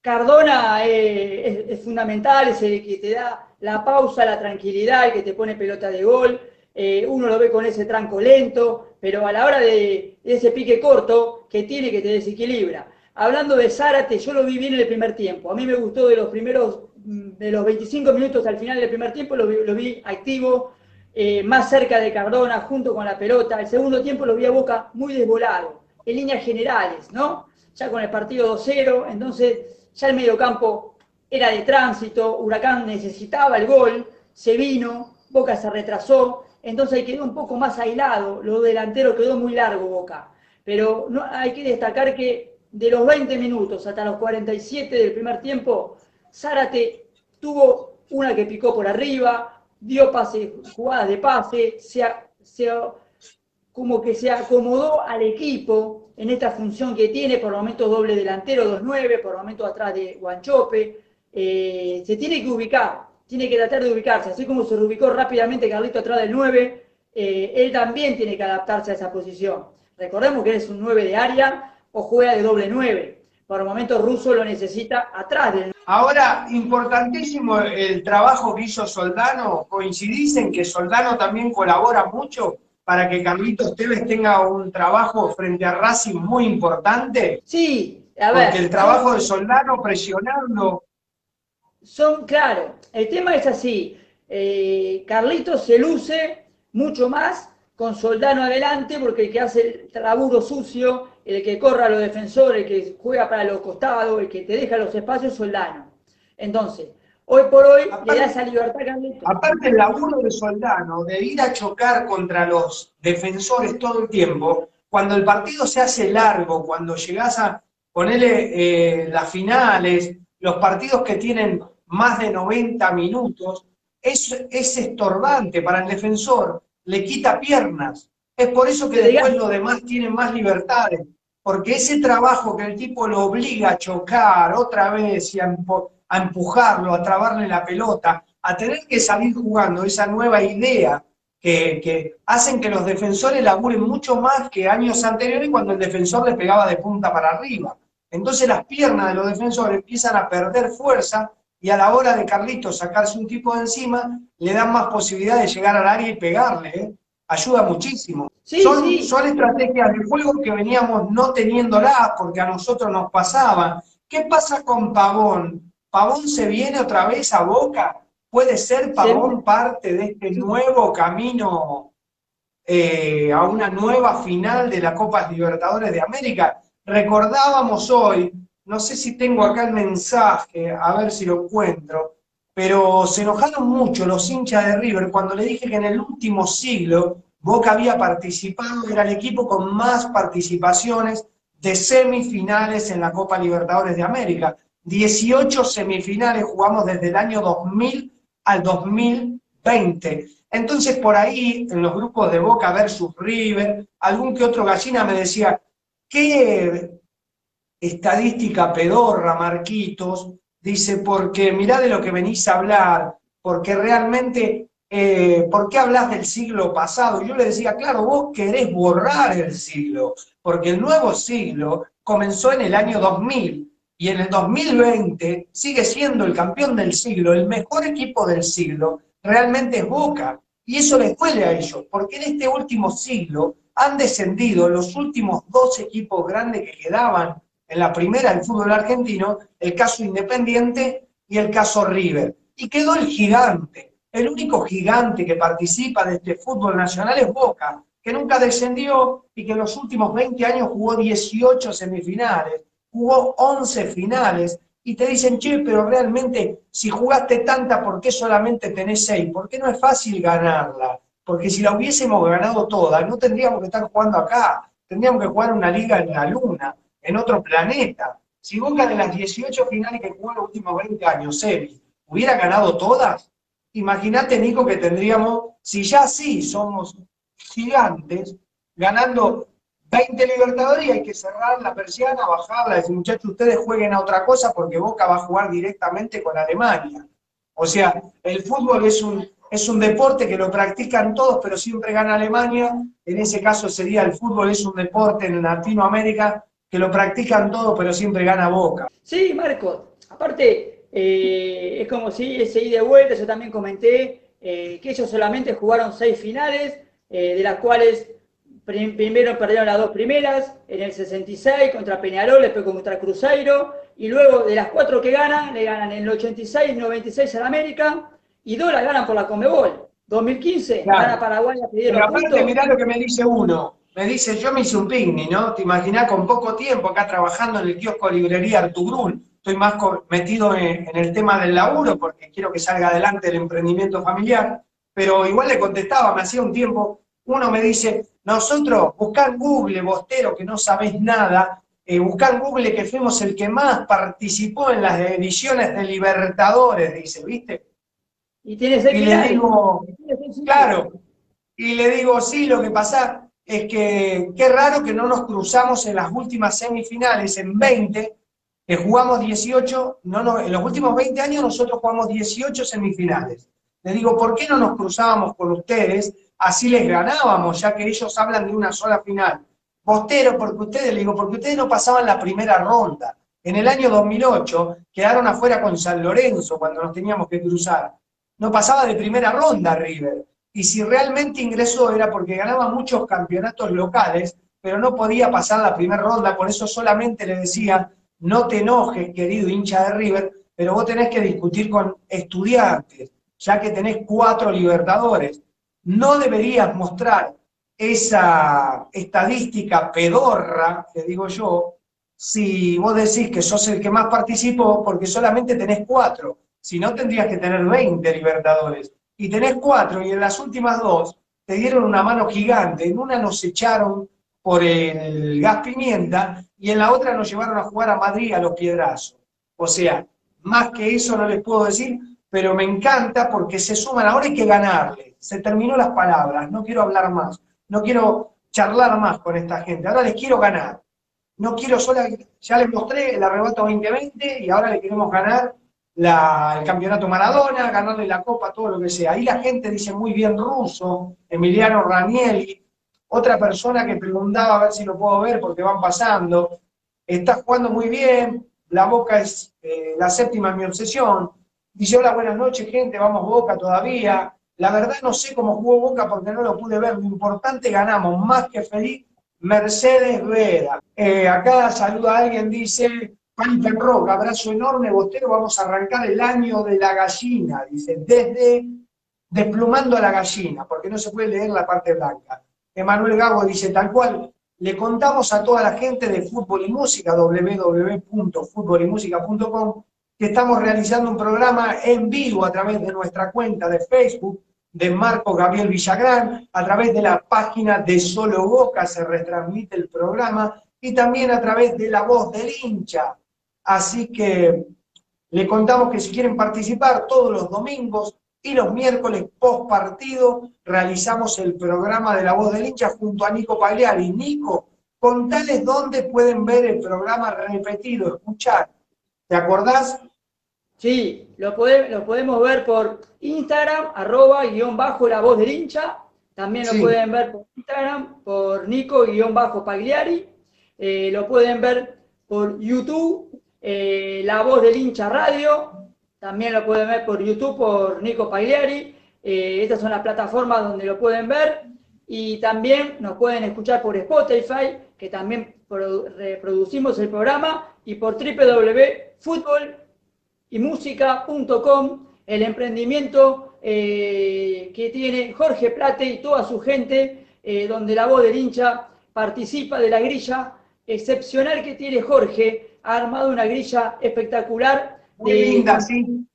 Cardona eh, es, fundamental, es el que te da la pausa, la tranquilidad, el que te pone pelota de gol. Eh, uno lo ve con ese tranco lento, pero a la hora de, de, ese pique corto que tiene que te desequilibra. Hablando de Zárate, yo lo vi bien en el primer tiempo. A mí me gustó de los primeros de los 25 minutos al final del primer tiempo lo vi, activo, eh, más cerca de Cardona, junto con la pelota. El segundo tiempo lo vi a Boca muy desvolado, en líneas generales, ¿no? Ya con el partido 2-0, entonces ya el mediocampo era de tránsito, Huracán necesitaba el gol, se vino, Boca se retrasó, entonces quedó un poco más aislado, lo delantero quedó muy largo Boca. Pero no, hay que destacar que de los 20 minutos hasta los 47 del primer tiempo, Zárate tuvo una que picó por arriba, dio pase, jugadas de pase, se, como que se acomodó al equipo en esta función que tiene, por momentos doble delantero, 2-9, por momentos atrás de Guanchope. Eh, se tiene que ubicar, tiene que tratar de ubicarse, así como se ubicó rápidamente Carlito atrás del 9, eh, él también tiene que adaptarse a esa posición. Recordemos que él es un 9 de área o juega de doble 9 por el momento Russo lo necesita atrás del... Ahora, importantísimo el trabajo que hizo Soldano. ¿Coincidís en que Soldano también colabora mucho para que Carlitos Tevez tenga un trabajo frente a Racing muy importante? Sí, a ver. Porque el trabajo de Soldano presionando... Son, claro, el tema es así. Eh, Carlitos se luce mucho más con Soldano adelante porque el que hace el laburo sucio el que corra a los defensores, el que juega para los costados, el que te deja los espacios, Soldano. Entonces, hoy por hoy le da esa libertad Aparte el laburo de Soldano, de ir a chocar contra los defensores todo el tiempo, cuando el partido se hace largo, cuando llegás a ponerle eh, las finales, los partidos que tienen más de 90 minutos, es, es estorbante para el defensor, le quita piernas. Es por eso que después los demás tienen más libertades porque ese trabajo que el tipo lo obliga a chocar otra vez y a, empujarlo, a trabarle la pelota, a tener que salir jugando esa nueva idea que, hacen que los defensores laburen mucho más que años anteriores cuando el defensor le pegaba de punta para arriba. Entonces las piernas de los defensores empiezan a perder fuerza y a la hora de Carlitos sacarse un tipo de encima, le dan más posibilidad de llegar al área y pegarle. ¿eh? Ayuda muchísimo son, son estrategias de juego que veníamos no teniéndolas porque a nosotros nos pasaban. ¿Qué pasa con Pavón? ¿Pavón se viene otra vez a Boca? ¿Puede ser Pavón parte de este nuevo camino eh, a una nueva final de la Copa Libertadores de América? Recordábamos hoy, no sé si tengo acá el mensaje, a ver si lo encuentro, pero se enojaron mucho los hinchas de River cuando le dije que en el último siglo Boca había participado, era el equipo con más participaciones de semifinales en la Copa Libertadores de América. 18 semifinales jugamos desde el año 2000 al 2020. Entonces, por ahí, en los grupos de Boca versus River, algún que otro gallina me decía, ¿qué, estadística pedorra, Marquitos, dice, porque mirá de lo que venís a hablar, porque realmente, eh, ¿por qué hablas del siglo pasado? Yo le decía, claro, vos querés borrar el siglo, porque el nuevo siglo comenzó en el año 2000 y en el 2020 sigue siendo el campeón del siglo, el mejor equipo del siglo, realmente es Boca. Y eso les duele a ellos, porque en este último siglo han descendido los últimos dos equipos grandes que quedaban en la primera del fútbol argentino, el caso Independiente y el caso River. Y quedó el gigante. El único gigante que participa de este fútbol nacional es Boca, que nunca descendió y que en los últimos 20 años jugó 18 semifinales, jugó 11 finales, y te dicen, che, pero realmente si jugaste tanta, ¿por qué solamente tenés 6? ¿Por qué no es fácil ganarla? Porque si la hubiésemos ganado toda, no tendríamos que estar jugando acá, tendríamos que jugar una liga en la luna, en otro planeta. Si Boca de las 18 finales que jugó en los últimos 20 años, Sebi, hubiera ganado todas, imagínate, Nico, que tendríamos, si ya sí somos gigantes, ganando 20 Libertadores y hay que cerrar la persiana, bajarla, decir, muchachos, ustedes jueguen a otra cosa porque Boca va a jugar directamente con Alemania. O sea, el fútbol es un, es un deporte que lo practican todos, pero siempre gana Alemania. En ese caso sería el fútbol es un deporte en Latinoamérica que lo practican todos, pero siempre gana Boca. Sí, Marco. Aparte, eh, es como si ese ida de vuelta, yo también comenté eh, que ellos solamente jugaron seis finales, eh, de las cuales primero perdieron las dos primeras, en el 66 contra Peñarol, después contra Cruzeiro, y luego de las cuatro que ganan, le ganan en el 86 y 96 al América, y dos las ganan por la Comebol. 2015 gana Paraguay a Pero aparte, mirá lo que me dice uno. Me dice, yo me hice un picnic, ¿no? Te imaginás con poco tiempo acá trabajando en el kiosco librería Artugrul. Estoy más metido en, en el tema del laburo porque quiero que salga adelante el emprendimiento familiar. Pero igual le contestaba, me hacía un tiempo, uno me dice, nosotros, buscar Google, Bostero, que no sabés nada, eh, buscar Google que fuimos el que más participó en las ediciones de Libertadores, dice, ¿viste? Y tienes y le digo, claro, y le digo, sí, lo que pasa es que qué raro que no nos cruzamos en las últimas semifinales, en 20, jugamos 18, no, en los últimos 20 años nosotros jugamos 18 semifinales. Le digo, ¿por qué no nos cruzábamos con ustedes? así les ganábamos, ya que ellos hablan de una sola final. Bostero, porque ustedes, digo, porque ustedes no pasaban la primera ronda. En el año 2008 quedaron afuera con San Lorenzo cuando nos teníamos que cruzar. No pasaba de primera ronda River. Y si realmente ingresó era porque ganaba muchos campeonatos locales, pero no podía pasar la primera ronda, por eso solamente le decía, no te enojes, querido hincha de River, pero vos tenés que discutir con estudiantes, ya que tenés cuatro libertadores no deberías mostrar esa estadística pedorra, que digo yo, si vos decís que sos el que más participó, porque solamente tenés cuatro. Si no, tendrías que tener 20 libertadores. Y tenés cuatro, y en las últimas dos te dieron una mano gigante. En una nos echaron por el gas pimienta, y en la otra nos llevaron a jugar a Madrid a los piedrazos. O sea, más que eso no les puedo decir, pero me encanta porque se suman, ahora hay que ganarle, se terminó las palabras, no quiero hablar más, no quiero charlar más con esta gente, ahora les quiero ganar. No quiero solo, ya les mostré el arrebato 2020 y ahora le queremos ganar el campeonato Maradona, ganarle la copa, todo lo que sea. Ahí la gente dice muy bien ruso, Emiliano Ranielli, otra persona que preguntaba a ver si lo puedo ver porque van pasando, está jugando muy bien, la boca es eh, la séptima en mi obsesión, Dice, hola, buenas noches, gente, vamos Boca todavía. La verdad no sé cómo jugó Boca porque no lo pude ver. Lo importante, ganamos, más que feliz, Mercedes Vera. Eh, acá saluda a alguien, dice, Pan Rock, abrazo enorme, Bostero, vamos a arrancar el año de la gallina, dice, desde desplumando a la gallina, porque no se puede leer la parte blanca. Emanuel Gago dice, tal cual, le contamos a toda la gente de Fútbol y Música, www.futbolymusica.com, que estamos realizando un programa en vivo a través de nuestra cuenta de Facebook de Marco Gabriel Villagrán, a través de la página de Solo Boca se retransmite el programa y también a través de la voz del hincha. Así que le contamos que si quieren participar todos los domingos y los miércoles post partido realizamos el programa de la voz del hincha junto a Nico Pagliari. Nico contales dónde pueden ver el programa repetido, escuchar. ¿Te acordás? Sí, lo, lo podemos ver por Instagram, arroba, guion bajo, la voz del hincha. También lo pueden ver por Instagram, por Nico, guion bajo, Pagliari. Eh, lo pueden ver por YouTube, eh, La Voz del Hincha Radio. También lo pueden ver por YouTube, por Nico Pagliari. Eh, estas son las plataformas donde lo pueden ver. Y también nos pueden escuchar por Spotify, que también reproducimos el programa, y por www.futbolymusica.com, el emprendimiento eh, que tiene Jorge Plate y toda su gente, eh, donde la voz del hincha participa de la grilla excepcional que tiene Jorge. Ha armado una grilla espectacular. Muy linda, sí.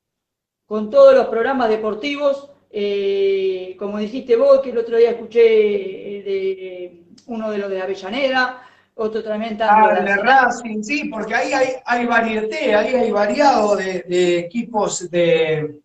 Con todos los programas deportivos eh, como dijiste vos, que el otro día escuché eh, de uno de los de Avellaneda, otro también ah, de Racing, sí, porque ahí hay, hay variedad, ahí hay variado de, equipos de,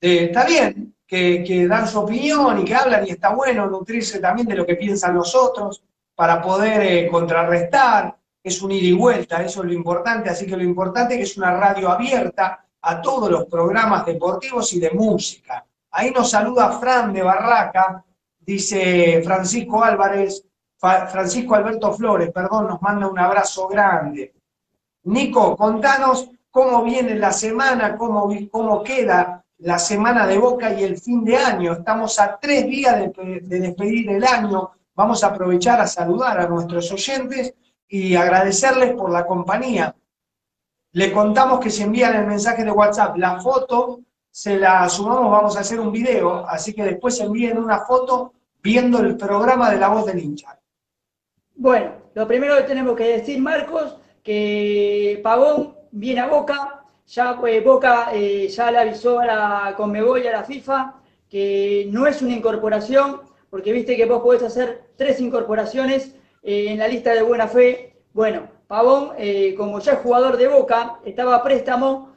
está bien, que, dan su opinión y que hablan y está bueno nutrirse también de lo que piensan los otros para poder eh, contrarrestar, es un ida y vuelta, eso es lo importante, así que lo importante es que es una radio abierta a todos los programas deportivos y de música. Ahí nos saluda Fran de Barraca, dice Francisco Álvarez, Francisco Alberto Flores, perdón, nos manda un abrazo grande. Nico, contanos cómo viene la semana, cómo, cómo queda la semana de Boca y el fin de año. Estamos a tres días de, de despedir el año. Vamos a aprovechar a saludar a nuestros oyentes y agradecerles por la compañía. Le contamos que se envían el mensaje de WhatsApp la foto se la sumamos, vamos a hacer un video, así que después envíen una foto viendo el programa de La Voz del Hincha. Bueno, lo primero que tenemos que decir, Marcos, que Pavón viene a Boca, ya pues, Boca eh, ya le avisó a la Conmebol y a la FIFA que no es una incorporación, porque viste que vos podés hacer tres incorporaciones eh, en la lista de buena fe. Bueno, Pavón, eh, como ya es jugador de Boca, estaba a préstamo,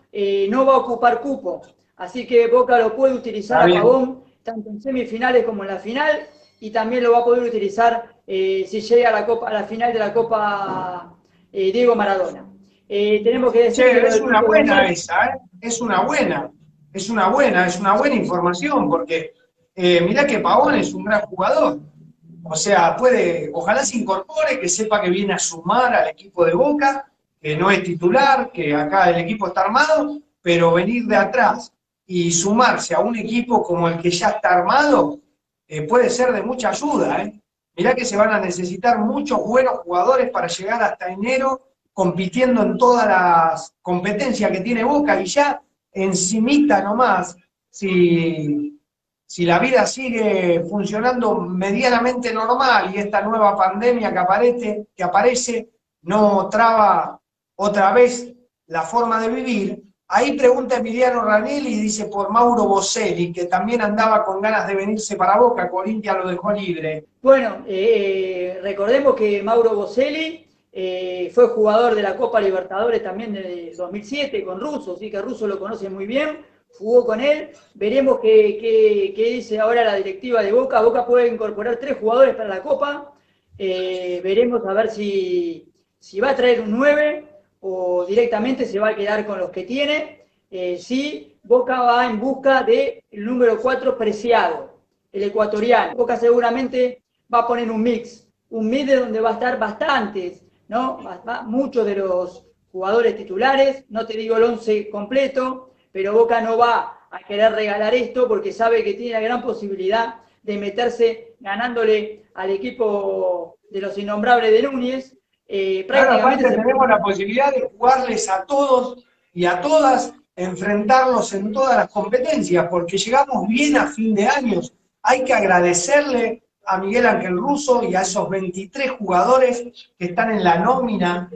no va a ocupar cupo. Así que Boca lo puede utilizar a Pavón tanto en semifinales como en la final y también lo va a poder utilizar eh, si llega a la, Copa, a la final de la Copa eh, Diego Maradona. Eh, tenemos que decir que es una buena esa, es una buena, es una buena, es una buena información porque mirá que Pavón es un gran jugador. O sea, puede, ojalá se incorpore, que sepa que viene a sumar al equipo de Boca, que no es titular, que acá el equipo está armado, pero venir de atrás y sumarse a un equipo como el que ya está armado eh, puede ser de mucha ayuda. ¿eh? Mirá que se van a necesitar muchos buenos jugadores para llegar hasta enero compitiendo en todas las competencias que tiene Boca y ya encimita nomás, si, si la vida sigue funcionando medianamente normal y esta nueva pandemia que aparece, que aparece no traba otra vez la forma de vivir, Ahí pregunta Emiliano Ranelli y dice por Mauro Boselli, que también andaba con ganas de venirse para Boca, Corintia lo dejó libre. Bueno, eh, recordemos que Mauro Boselli eh, fue jugador de la Copa Libertadores también de 2007 con Russo, así que Russo lo conoce muy bien, jugó con él. Veremos qué, dice ahora la directiva de Boca. Boca puede incorporar tres jugadores para la Copa. Eh, veremos a ver si, va a traer un 9 o directamente se va a quedar con los que tiene. Eh, Boca va en busca del número 4 preciado, el ecuatoriano. Boca seguramente va a poner un mix, un mix de donde va a estar bastantes, ¿no? muchos de los jugadores titulares, no te digo el 11 completo, pero Boca no va a querer regalar esto porque sabe que tiene la gran posibilidad de meterse ganándole al equipo de los innombrables de Núñez, eh, prácticamente tenemos la posibilidad de jugarles a todos y a todas, enfrentarlos en todas las competencias, porque llegamos bien a fin de años. Hay que agradecerle a Miguel Ángel Russo y a esos 23 jugadores que están en la nómina,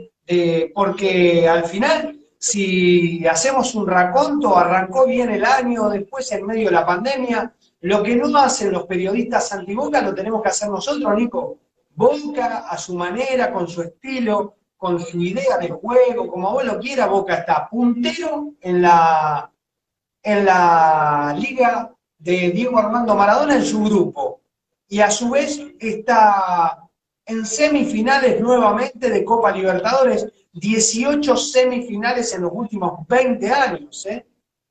porque al final, si hacemos un raconto, arrancó bien el año, después en medio de la pandemia, lo que no hacen los periodistas antiboca lo tenemos que hacer nosotros, Nico. Boca a su manera, con su estilo, con su idea de juego, como vos lo quieras, Boca está puntero en la, en la liga de Diego Armando Maradona en su grupo. Y a su vez está en semifinales nuevamente de Copa Libertadores, 18 semifinales en los últimos 20 años, ¿eh?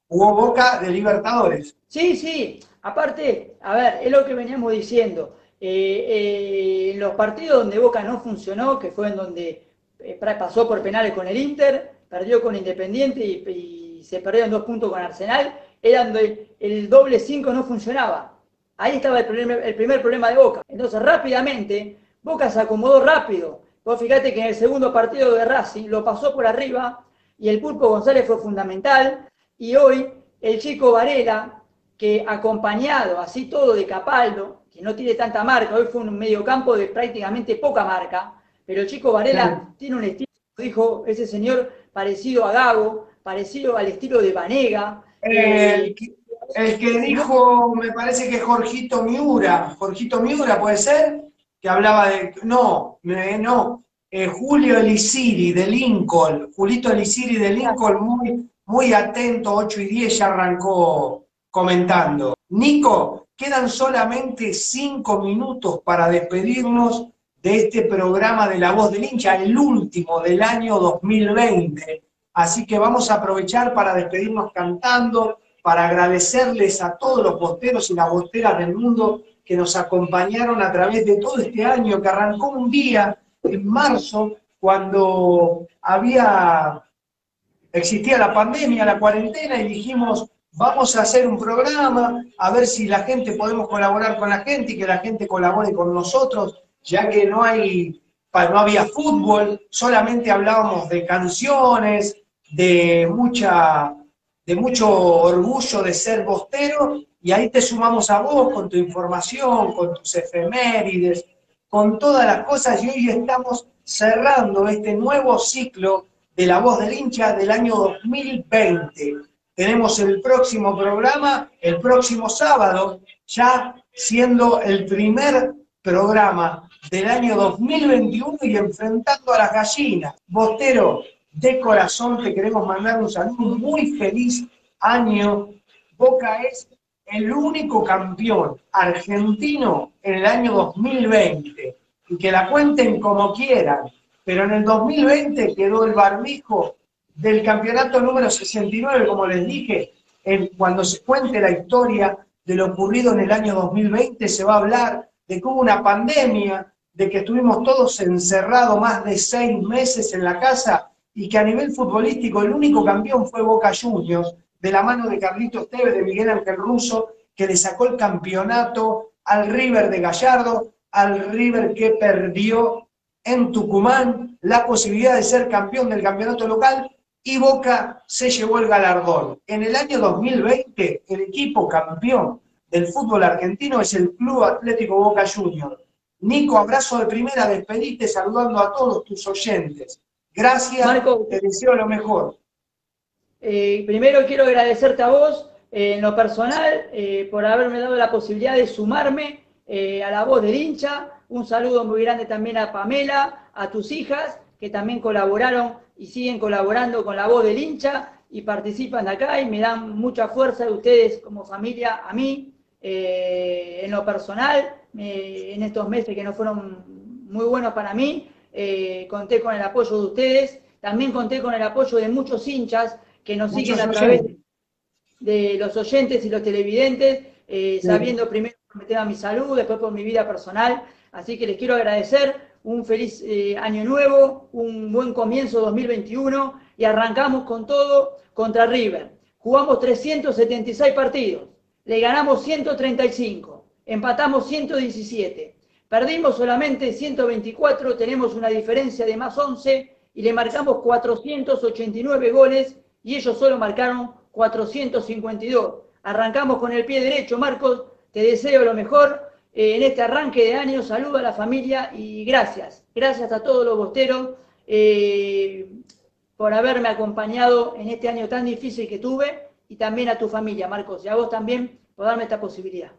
Hubo Boca de Libertadores. Sí, sí, aparte, a ver, es lo que veníamos diciendo. Eh, eh, los partidos donde Boca no funcionó, que fue en donde eh, pasó por penales con el Inter, perdió con Independiente y, se perdieron dos puntos con Arsenal, era donde el doble 5 no funcionaba. Ahí estaba el primer, el primer problema de Boca. Entonces, rápidamente, Boca se acomodó rápido. Vos fíjate que en el segundo partido de Racing lo pasó por arriba y el Pulpo González fue fundamental. Y hoy el chico Varela, que acompañado así todo de Capaldo, que no tiene tanta marca, hoy fue un mediocampo de prácticamente poca marca, pero el chico Varela tiene un estilo, dijo ese señor, parecido a Gago, parecido al estilo de Vanega. El, que dijo, me parece que Jorgito Miura, Jorgito Miura puede ser, que hablaba de, no, no, eh, Julio Elisiri de Lincoln, Julito Elisiri de Lincoln, muy, muy atento, 8 y 10 ya arrancó comentando. Nico, quedan solamente 5 minutos para despedirnos de este programa de La Voz del Hincha, el último del año 2020. Así que vamos a aprovechar para despedirnos cantando, para agradecerles a todos los bosteros y las bosteras del mundo que nos acompañaron a través de todo este año, que arrancó un día en marzo, cuando había, existía la pandemia, la cuarentena, y dijimos, vamos a hacer un programa, a ver si la gente podemos colaborar con la gente y que la gente colabore con nosotros, ya que no hay, no había fútbol, solamente hablábamos de canciones, de mucha, de mucho orgullo de ser bostero, y ahí te sumamos a vos con tu información, con tus efemérides, con todas las cosas, y hoy estamos cerrando este nuevo ciclo de La Voz del Hincha del año 2020. Tenemos el próximo programa, el próximo sábado, ya siendo el primer programa del año 2021 y enfrentando a las gallinas. Bostero, de corazón te queremos mandar un saludo, muy feliz año. Boca es el único campeón argentino en el año 2020 y que la cuenten como quieran, pero en el 2020 quedó el barbijo del campeonato número 69, como les dije, cuando se cuente la historia de lo ocurrido en el año 2020, se va a hablar de cómo una pandemia, de que estuvimos todos encerrados más de seis meses en la casa y que a nivel futbolístico el único campeón fue Boca Juniors, de la mano de Carlitos Tevez, de Miguel Ángel Russo, que le sacó el campeonato al River de Gallardo, al River que perdió en Tucumán la posibilidad de ser campeón del campeonato local y Boca se llevó el galardón. En el año 2020, el equipo campeón del fútbol argentino es el Club Atlético Boca Juniors. Nico, abrazo de primera, despedite saludando a todos tus oyentes. Gracias, Marco, te deseo lo mejor. Eh, primero quiero agradecerte a vos eh, en lo personal eh, por haberme dado la posibilidad de sumarme a la voz del hincha. Un saludo muy grande también a Pamela, a tus hijas, que también colaboraron y siguen colaborando con la voz del hincha y participan de acá y me dan mucha fuerza de ustedes como familia a mí. en lo personal, en estos meses que no fueron muy buenos para mí, conté con el apoyo de ustedes, también conté con el apoyo de muchos hinchas que nos siguen a través de los oyentes y los televidentes, eh, sabiendo primero por mi tema mi salud, después por mi vida personal. Así que les quiero agradecer un feliz eh, año nuevo, un buen comienzo 2021 y arrancamos con todo contra River. Jugamos 376 partidos, le ganamos 135, empatamos 117, perdimos solamente 124, tenemos una diferencia de más 11 y le marcamos 489 goles y ellos solo marcaron 452. Arrancamos con el pie derecho, Marcos, te deseo lo mejor eh, en este arranque de año, saludo a la familia y gracias, gracias a todos los bosteros eh, por haberme acompañado en este año tan difícil que tuve y también a tu familia, Marcos, y a vos también por darme esta posibilidad.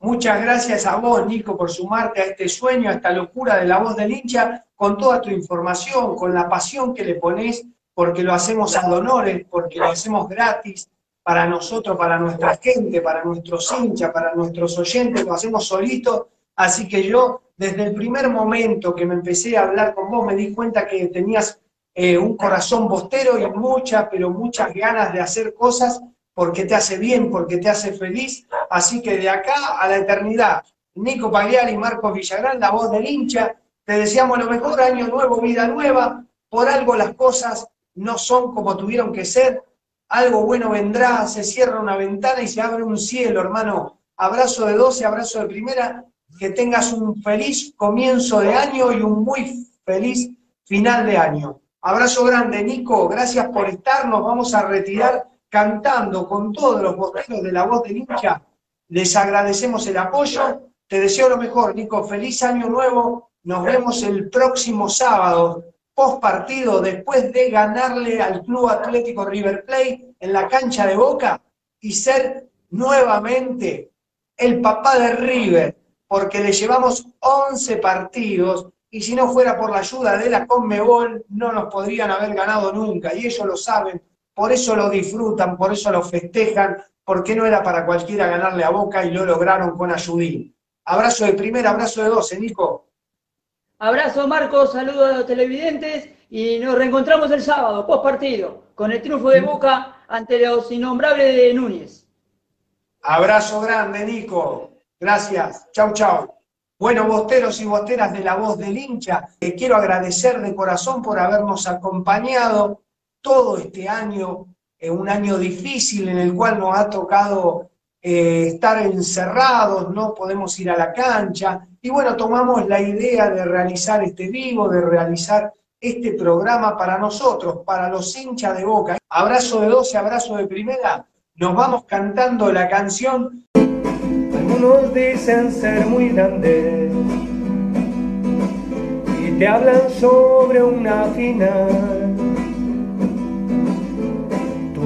Muchas gracias a vos, Nico, por sumarte a este sueño, a esta locura de la voz del hincha, con toda tu información, con la pasión que le pones porque lo hacemos a donores, porque lo hacemos gratis para nosotros, para nuestra gente, para nuestros hinchas, para nuestros oyentes, lo hacemos solito. Así que yo desde el primer momento que me empecé a hablar con vos, me di cuenta que tenías eh, un corazón bostero y muchas, pero muchas ganas de hacer cosas porque te hace bien, porque te hace feliz. Así que de acá a la eternidad, Nico Pagliari Marcos Villagrán, la voz del hincha, te deseamos lo mejor, año nuevo, vida nueva. Por algo las cosas no son como tuvieron que ser. Algo bueno vendrá, se cierra una ventana y se abre un cielo, hermano. Abrazo de 12, abrazo de primera. Que tengas un feliz comienzo de año y un muy feliz final de año. Abrazo grande, Nico. Gracias por estar. Nos vamos a retirar cantando con todos los bosteros de la voz del hincha. Les agradecemos el apoyo. Te deseo lo mejor, Nico. Feliz año nuevo. Nos vemos el próximo sábado, post partido, después de ganarle al Club Atlético River Plate en la cancha de Boca y ser nuevamente el papá de River, porque le llevamos 11 partidos y si no fuera por la ayuda de la Conmebol no nos podrían haber ganado nunca y ellos lo saben por eso lo disfrutan, por eso lo festejan, porque no era para cualquiera ganarle a Boca y lo lograron con Ayudín. Abrazo de primera, abrazo de doce, Nico. Abrazo, Marcos, saludos a los televidentes y nos reencontramos el sábado, post partido, con el triunfo de Boca ante los innombrables de Núñez. Abrazo grande, Nico. Gracias. Chau, chau. Bueno, bosteros y bosteras de la voz del hincha, eh, quiero agradecer de corazón por habernos acompañado todo este año, eh, un año difícil en el cual nos ha tocado eh, estar encerrados, no podemos ir a la cancha. Y bueno, tomamos la idea de realizar este vivo, de realizar este programa para nosotros, para los hinchas de boca. Abrazo de 12, abrazo de primera. Nos vamos cantando la canción. Algunos dicen ser muy grandes y te hablan sobre una final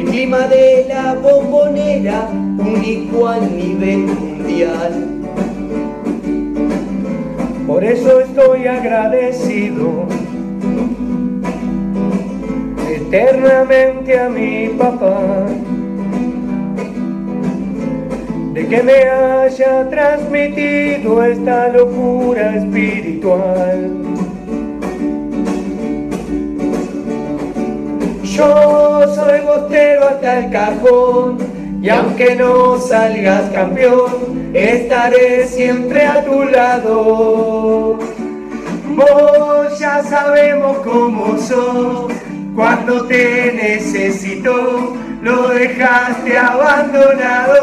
el clima de la bombonera único a nivel mundial. Por eso estoy agradecido eternamente a mi papá de que me haya transmitido esta locura espiritual. Yo soy bostero hasta el cajón y aunque no salgas campeón, estaré siempre a tu lado. Vos ya sabemos cómo sos, cuando te necesito, lo dejaste abandonado.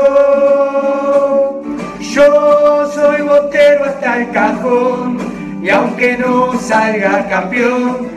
Yo soy bostero hasta el cajón y aunque no salga campeón,